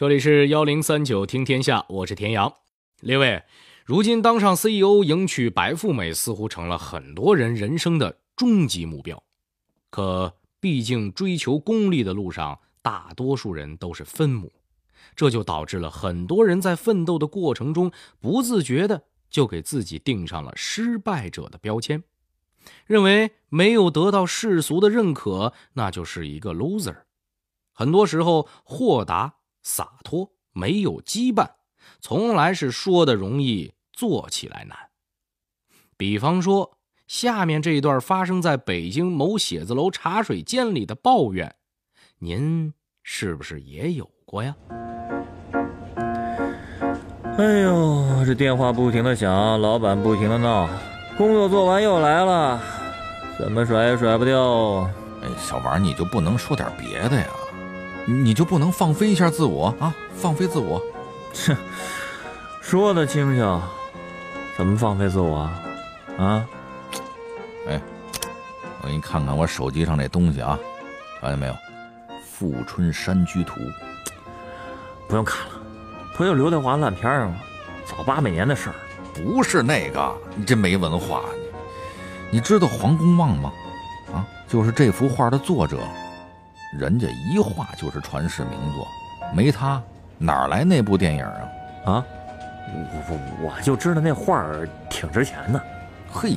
这里是幺零三九听天下，我是田阳。列位，如今当上 CEO、迎娶白富美，似乎成了很多人人生的终极目标。可毕竟追求功利的路上，大多数人都是分母，这就导致了很多人在奋斗的过程中，不自觉的就给自己定上了失败者的标签，认为没有得到世俗的认可，那就是一个 loser。很多时候，豁达。洒脱没有羁绊，从来是说的容易，做起来难。比方说，下面这一段发生在北京某写字楼茶水间里的抱怨，您是不是也有过呀？哎呦，这电话不停的响，老板不停的闹，工作做完又来了，怎么甩也甩不掉。哎，小王，你就不能说点别的呀？你就不能放飞一下自我啊？放飞自我？切，说的轻巧，怎么放飞自我啊？啊？哎，我给你看看我手机上这东西啊，看见没有？《富春山居图》。不用看了，不就刘德华烂片吗？早八百年的事儿。不是那个，你这没文化你。你知道黄公望吗？啊，就是这幅画的作者。人家一画就是传世名作，没他哪来那部电影啊？啊，我我我就知道那画儿挺值钱的。嘿，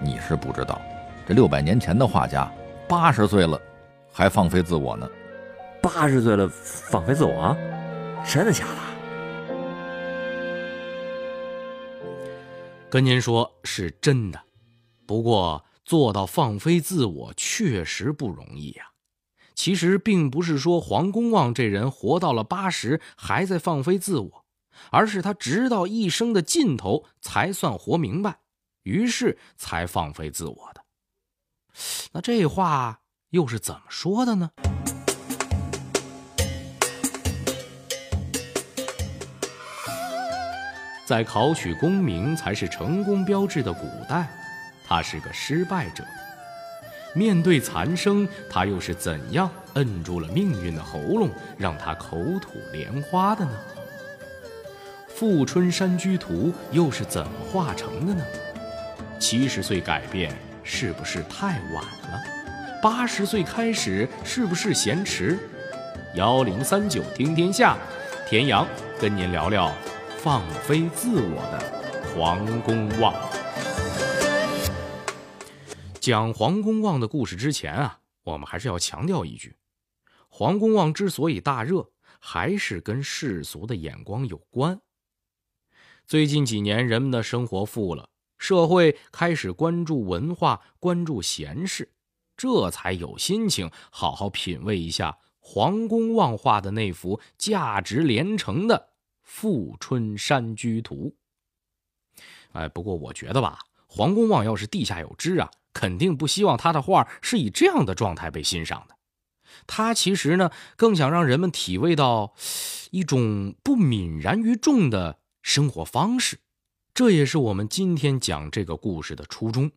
你是不知道，这六百年前的画家，八十岁了还放飞自我呢。八十岁了放飞自我？真的假的？跟您说是真的，不过做到放飞自我确实不容易呀。其实并不是说黄公望这人活到了八十还在放飞自我，而是他直到一生的尽头才算活明白，于是才放飞自我的。那这话又是怎么说的呢？在考取功名才是成功标志的古代，他是个失败者。面对残生，他又是怎样摁住了命运的喉咙，让他口吐莲花的呢？《富春山居图》又是怎么画成的呢？七十岁改变是不是太晚了？八十岁开始是不是嫌迟？幺零三九听天下，田阳跟您聊聊放飞自我的黄公望。讲黄公望的故事之前啊，我们还是要强调一句：黄公望之所以大热，还是跟世俗的眼光有关。最近几年，人们的生活富了，社会开始关注文化，关注闲事，这才有心情好好品味一下黄公望画的那幅价值连城的《富春山居图》。哎，不过我觉得吧，黄公望要是地下有知啊。肯定不希望他的画是以这样的状态被欣赏的。他其实呢，更想让人们体味到一种不泯然于众的生活方式。这也是我们今天讲这个故事的初衷。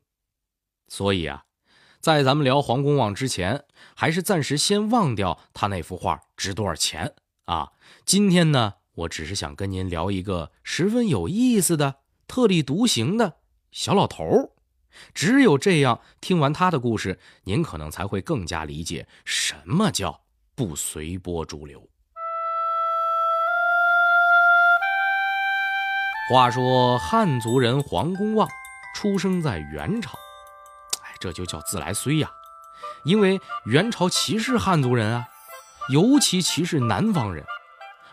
所以啊，在咱们聊黄公望之前，还是暂时先忘掉他那幅画值多少钱啊。今天呢，我只是想跟您聊一个十分有意思的、特立独行的小老头儿。只有这样，听完他的故事，您可能才会更加理解什么叫不随波逐流。话说汉族人黄公望出生在元朝，哎，这就叫自来衰呀，因为元朝歧视汉族人啊，尤其歧视南方人，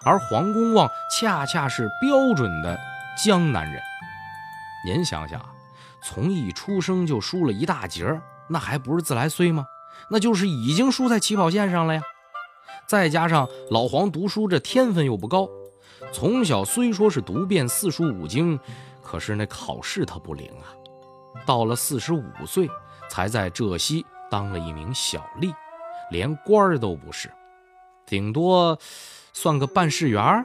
而黄公望恰恰是标准的江南人。您想想啊。从一出生就输了一大截那还不是自来衰吗？那就是已经输在起跑线上了呀。再加上老黄读书这天分又不高，从小虽说是读遍四书五经，可是那考试他不灵啊。到了四十五岁，才在浙西当了一名小吏，连官儿都不是，顶多算个办事员儿。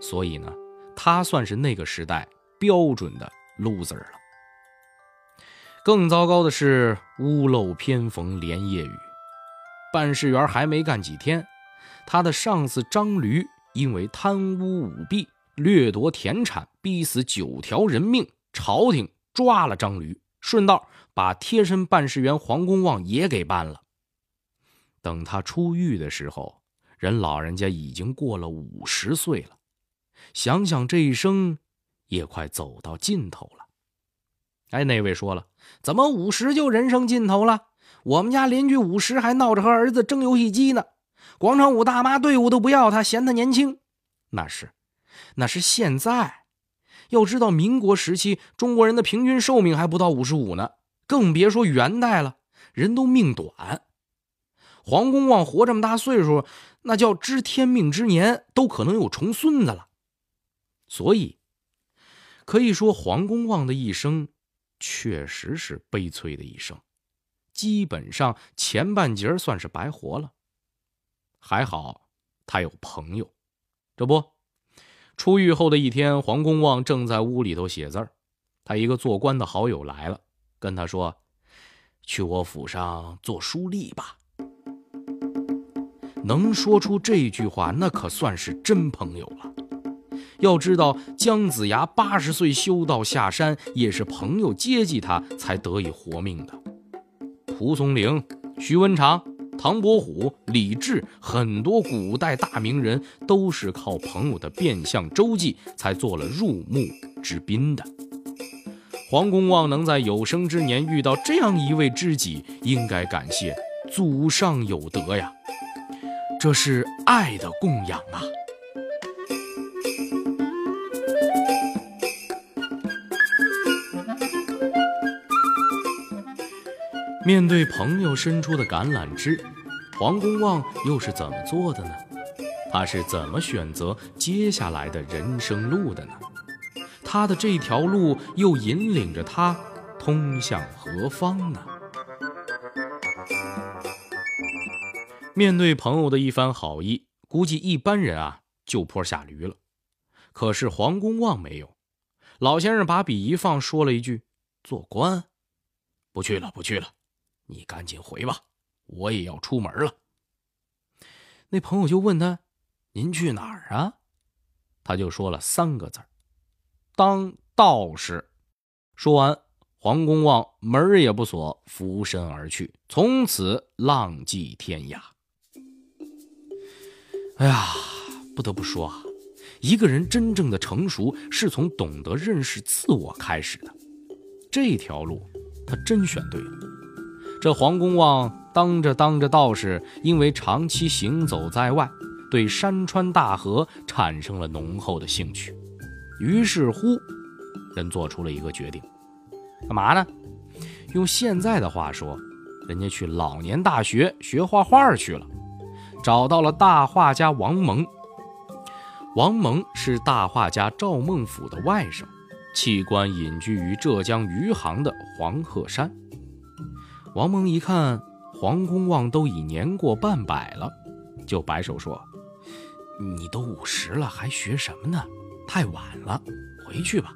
所以呢，他算是那个时代标准的 loser 了。更糟糕的是，屋漏偏逢连夜雨。办事员还没干几天，他的上司张驴因为贪污舞弊、掠夺田产，逼死九条人命，朝廷抓了张驴，顺道把贴身办事员黄公望也给办了。等他出狱的时候，人老人家已经过了五十岁了，想想这一生，也快走到尽头了。哎，那位说了，怎么五十就人生尽头了？我们家邻居五十还闹着和儿子争游戏机呢，广场舞大妈队伍都不要他，嫌他年轻。那是，那是现在。要知道，民国时期中国人的平均寿命还不到五十五呢，更别说元代了，人都命短。黄公望活这么大岁数，那叫知天命之年，都可能有重孙子了。所以，可以说黄公望的一生，确实是悲催的一生。基本上前半截算是白活了，还好他有朋友。这不，出狱后的一天，黄公望正在屋里头写字儿，他一个做官的好友来了，跟他说：“去我府上做书吏吧。”能说出这句话，那可算是真朋友了。要知道，姜子牙八十岁修道下山，也是朋友接济他才得以活命的。蒲松龄、徐文长、唐伯虎、李治，很多古代大名人都是靠朋友的变相周济才做了入幕之宾的。黄公望能在有生之年遇到这样一位知己，应该感谢祖上有德呀，这是爱的供养啊。面对朋友伸出的橄榄枝，黄公望又是怎么做的呢？他是怎么选择接下来的人生路的呢？他的这条路又引领着他通向何方呢？面对朋友的一番好意，估计一般人啊就坡下驴了。可是黄公望没有，老先生把笔一放，说了一句：“做官，不去了，不去了。”你赶紧回吧，我也要出门了。那朋友就问他：“您去哪儿啊？”他就说了三个字当道士。”说完，黄公望门也不锁，俯身而去，从此浪迹天涯。哎呀，不得不说啊，一个人真正的成熟是从懂得认识自我开始的。这条路，他真选对了。这黄公望当着当着道士，因为长期行走在外，对山川大河产生了浓厚的兴趣。于是乎，人做出了一个决定，干嘛呢？用现在的话说，人家去老年大学学画画去了，找到了大画家王蒙。王蒙是大画家赵孟俯的外甥，弃官隐居于浙江余杭的黄鹤山。王蒙一看黄公望都已年过半百了，就摆手说：“你都五十了，还学什么呢？太晚了，回去吧。”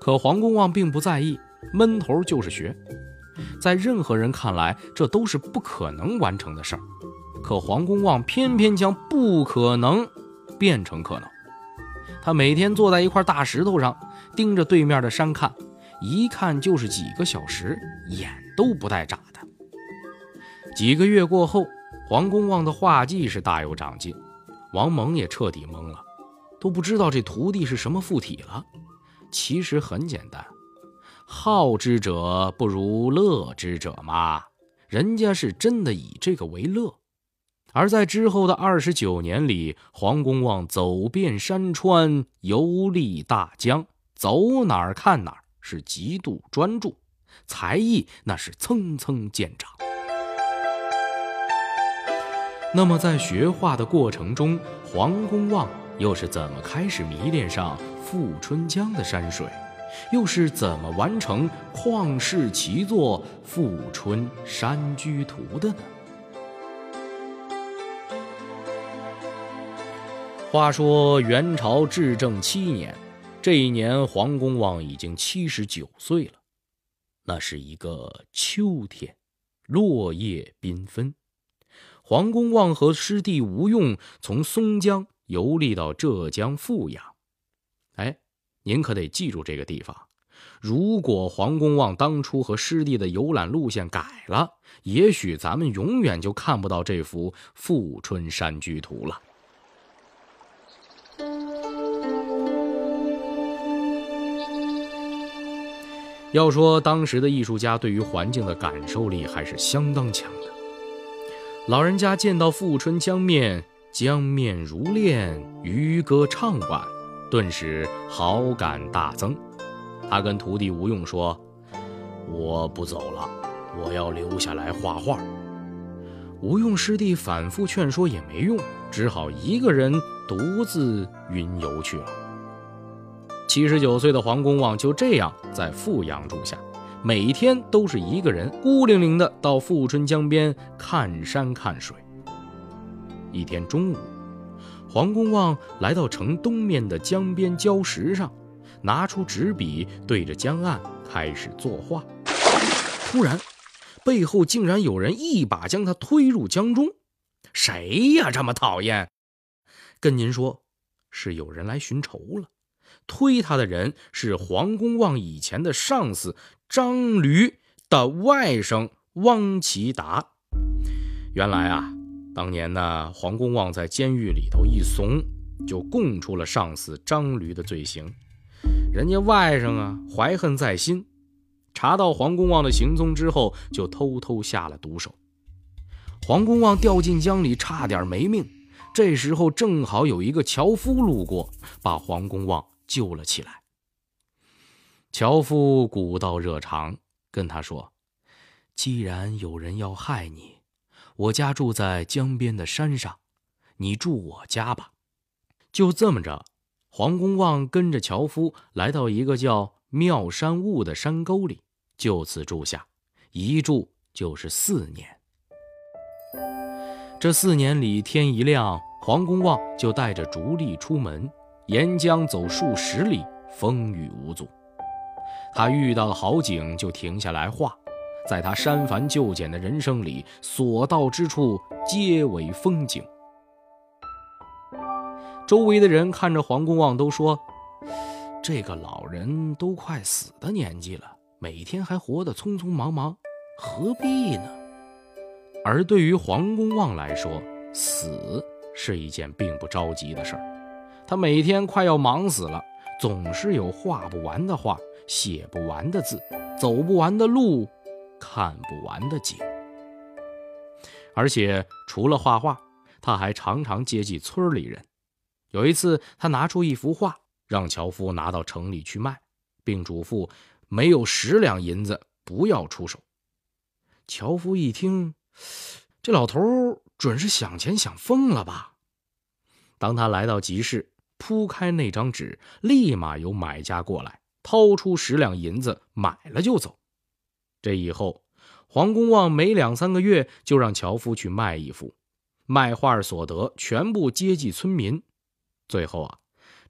可黄公望并不在意，闷头就是学。在任何人看来，这都是不可能完成的事儿。可黄公望偏偏将不可能变成可能。他每天坐在一块大石头上，盯着对面的山看，一看就是几个小时，眼。都不带眨的。几个月过后，黄公望的画技是大有长进，王蒙也彻底懵了，都不知道这徒弟是什么附体了。其实很简单，好之者不如乐之者嘛，人家是真的以这个为乐。而在之后的二十九年里，黄公望走遍山川，游历大江，走哪儿看哪儿，是极度专注。才艺那是蹭蹭见长。那么在学画的过程中，黄公望又是怎么开始迷恋上富春江的山水，又是怎么完成旷世奇作《富春山居图》的呢？话说元朝至正七年，这一年黄公望已经七十九岁了。那是一个秋天，落叶缤纷。黄公望和师弟吴用从松江游历到浙江富阳。哎，您可得记住这个地方。如果黄公望当初和师弟的游览路线改了，也许咱们永远就看不到这幅《富春山居图》了。要说当时的艺术家对于环境的感受力还是相当强的。老人家见到富春江面，江面如练，渔歌唱晚，顿时好感大增。他跟徒弟吴用说：“我不走了，我要留下来画画。”吴用师弟反复劝说也没用，只好一个人独自云游去了。七十九岁的黄公望就这样在富阳住下，每天都是一个人孤零零的到富春江边看山看水。一天中午，黄公望来到城东面的江边礁石上，拿出纸笔对着江岸开始作画。突然，背后竟然有人一把将他推入江中。谁呀？这么讨厌？跟您说，是有人来寻仇了。推他的人是黄公望以前的上司张驴的外甥汪其达。原来啊，当年呢，黄公望在监狱里头一怂，就供出了上司张驴的罪行。人家外甥啊，怀恨在心，查到黄公望的行踪之后，就偷偷下了毒手。黄公望掉进江里，差点没命。这时候正好有一个樵夫路过，把黄公望。救了起来。樵夫古道热肠，跟他说：“既然有人要害你，我家住在江边的山上，你住我家吧。”就这么着，黄公望跟着樵夫来到一个叫妙山坞的山沟里，就此住下，一住就是四年。这四年里，天一亮，黄公望就带着竹笠出门。沿江走数十里，风雨无阻。他遇到了好景，就停下来画。在他删繁就简的人生里，所到之处皆为风景。周围的人看着黄公望，都说：“这个老人都快死的年纪了，每天还活得匆匆忙忙，何必呢？”而对于黄公望来说，死是一件并不着急的事儿。他每天快要忙死了，总是有画不完的画，写不完的字，走不完的路，看不完的景。而且除了画画，他还常常接济村里人。有一次，他拿出一幅画，让樵夫拿到城里去卖，并嘱咐没有十两银子不要出手。樵夫一听，这老头准是想钱想疯了吧？当他来到集市。铺开那张纸，立马有买家过来，掏出十两银子买了就走。这以后，黄公望每两三个月就让樵夫去卖一幅，卖画所得全部接济村民。最后啊，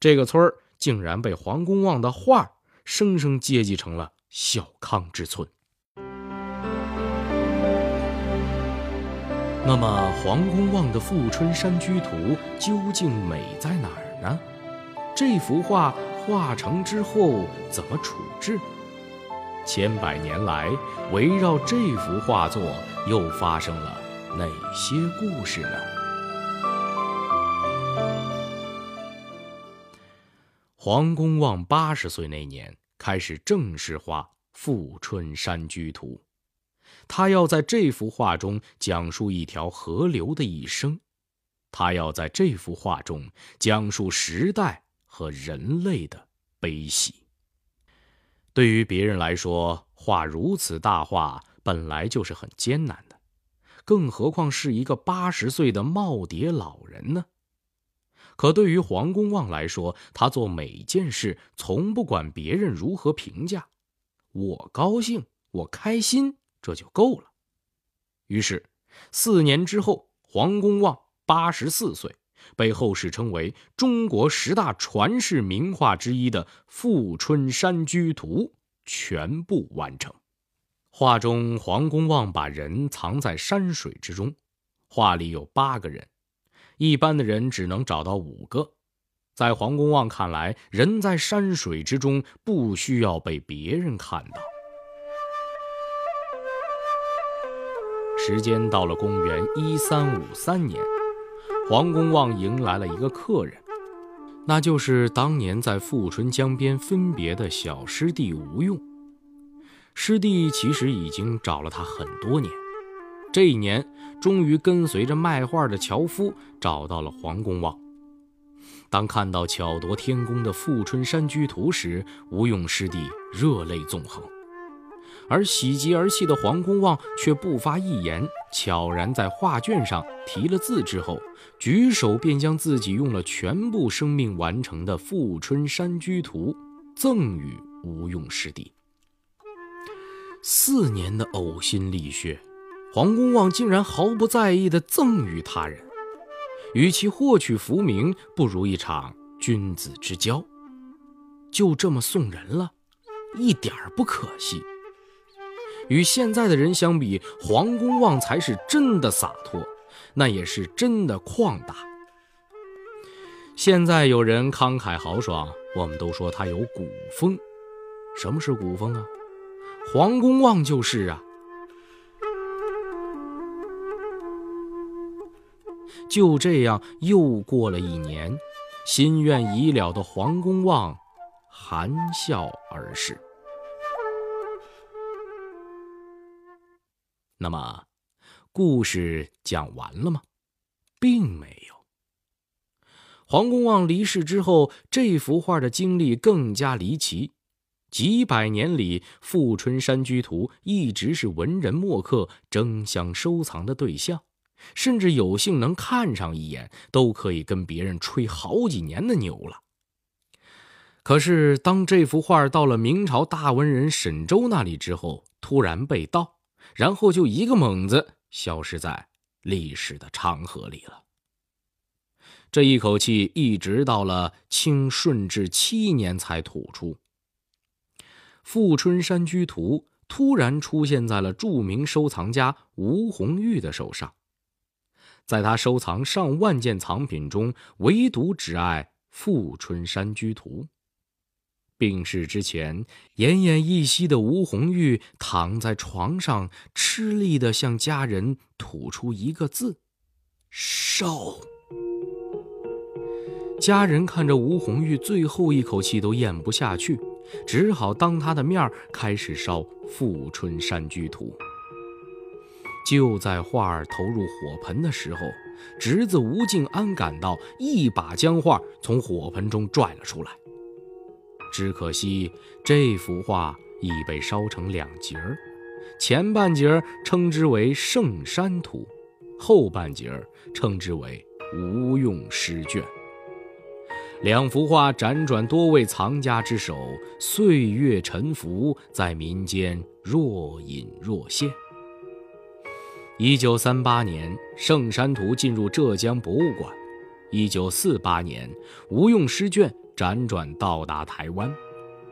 这个村竟然被黄公望的画生生接济成了小康之村。那么，黄公望的《富春山居图》究竟美在哪儿？呢？这幅画画成之后怎么处置？千百年来，围绕这幅画作又发生了哪些故事呢？黄公望八十岁那年开始正式画《富春山居图》，他要在这幅画中讲述一条河流的一生。他要在这幅画中讲述时代和人类的悲喜。对于别人来说，画如此大画本来就是很艰难的，更何况是一个八十岁的耄耋老人呢？可对于黄公望来说，他做每件事从不管别人如何评价，我高兴，我开心，这就够了。于是，四年之后，黄公望。八十四岁，被后世称为中国十大传世名画之一的《富春山居图》全部完成。画中，黄公望把人藏在山水之中，画里有八个人，一般的人只能找到五个。在黄公望看来，人在山水之中，不需要被别人看到。时间到了公元一三五三年，黄公望迎来了一个客人，那就是当年在富春江边分别的小师弟吴用。师弟其实已经找了他很多年，这一年终于跟随着卖画的樵夫找到了黄公望。当看到巧夺天工的《富春山居图》时，吴用师弟热泪纵横，而喜极而泣的黄公望却不发一言，悄然在画卷上题了字之后，举手便将自己用了全部生命完成的《富春山居图》赠与吴用师弟。四年的呕心沥血，黄公望竟然毫不在意地赠予他人。与其获取浮名，不如一场君子之交。就这么送人了，一点不可惜。与现在的人相比，黄公望才是真的洒脱，那也是真的旷达。现在有人慷慨豪爽，我们都说他有古风。什么是古风啊？黄公望就是啊。就这样又过了一年，心愿已了的黄公望含笑而逝。那么，故事讲完了吗？并没有。黄公望离世之后，这幅画的经历更加离奇。几百年里，《富春山居图》一直是文人墨客争相收藏的对象。甚至有幸能看上一眼，都可以跟别人吹好几年的牛了。可是，当这幅画到了明朝大文人沈周那里之后，突然被盗，然后就一个猛子消失在历史的长河里了。这一口气一直到了清顺治七年才吐出。《富春山居图》突然出现在了著名收藏家吴红玉的手上。在他收藏上万件藏品中，唯独只爱《富春山居图》。病逝之前，奄奄一息的吴红玉躺在床上，吃力地向家人吐出一个字：“烧。”家人看着吴红玉最后一口气都咽不下去，只好当他的面开始烧《富春山居图》。就在画儿投入火盆的时候，侄子吴敬安赶到，一把将画从火盆中拽了出来。只可惜这幅画已被烧成两截儿，前半截儿称之为《圣山图》，后半截儿称之为《吴用诗卷》。两幅画辗转多位藏家之手，岁月沉浮，在民间若隐若现。一九三八年，《圣山图》进入浙江博物馆。一九四八年，《吴用诗卷》辗转到达台湾。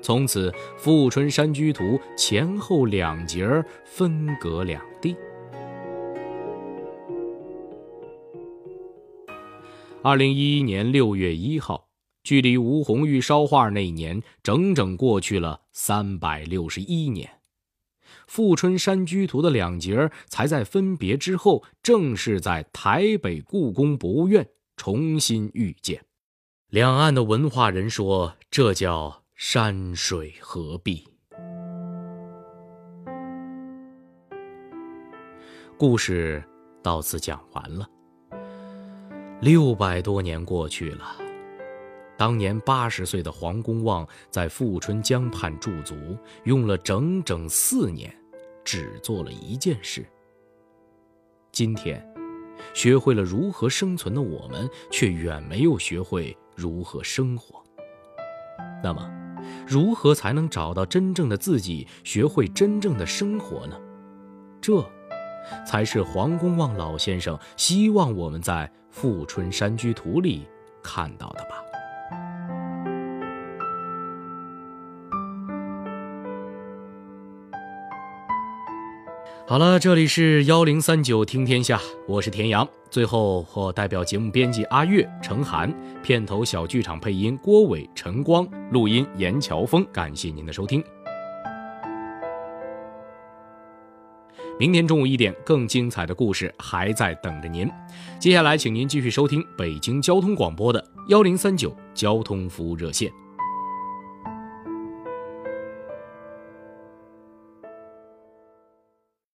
从此，《富春山居图》前后两节分隔两地。二零一一年六月一号，距离吴红玉烧画那年整整过去了三百六十一年。《富春山居图》的两节才在分别之后，正式在台北故宫博物院重新遇见。两岸的文化人说，这叫山水合璧。故事到此讲完了。六百多年过去了，当年八十岁的黄公望在富春江畔驻足，用了整整四年。只做了一件事。今天，学会了如何生存的我们，却远没有学会如何生活。那么，如何才能找到真正的自己，学会真正的生活呢？这，才是黄公望老先生希望我们在《富春山居图》里看到的吧。好了，这里是幺零三九听天下，我是田阳。最后，我代表节目编辑阿月、程涵，片头小剧场配音郭伟、陈光，录音严乔峰，感谢您的收听。明天中午一点，更精彩的故事还在等着您。接下来，请您继续收听北京交通广播的幺零三九交通服务热线。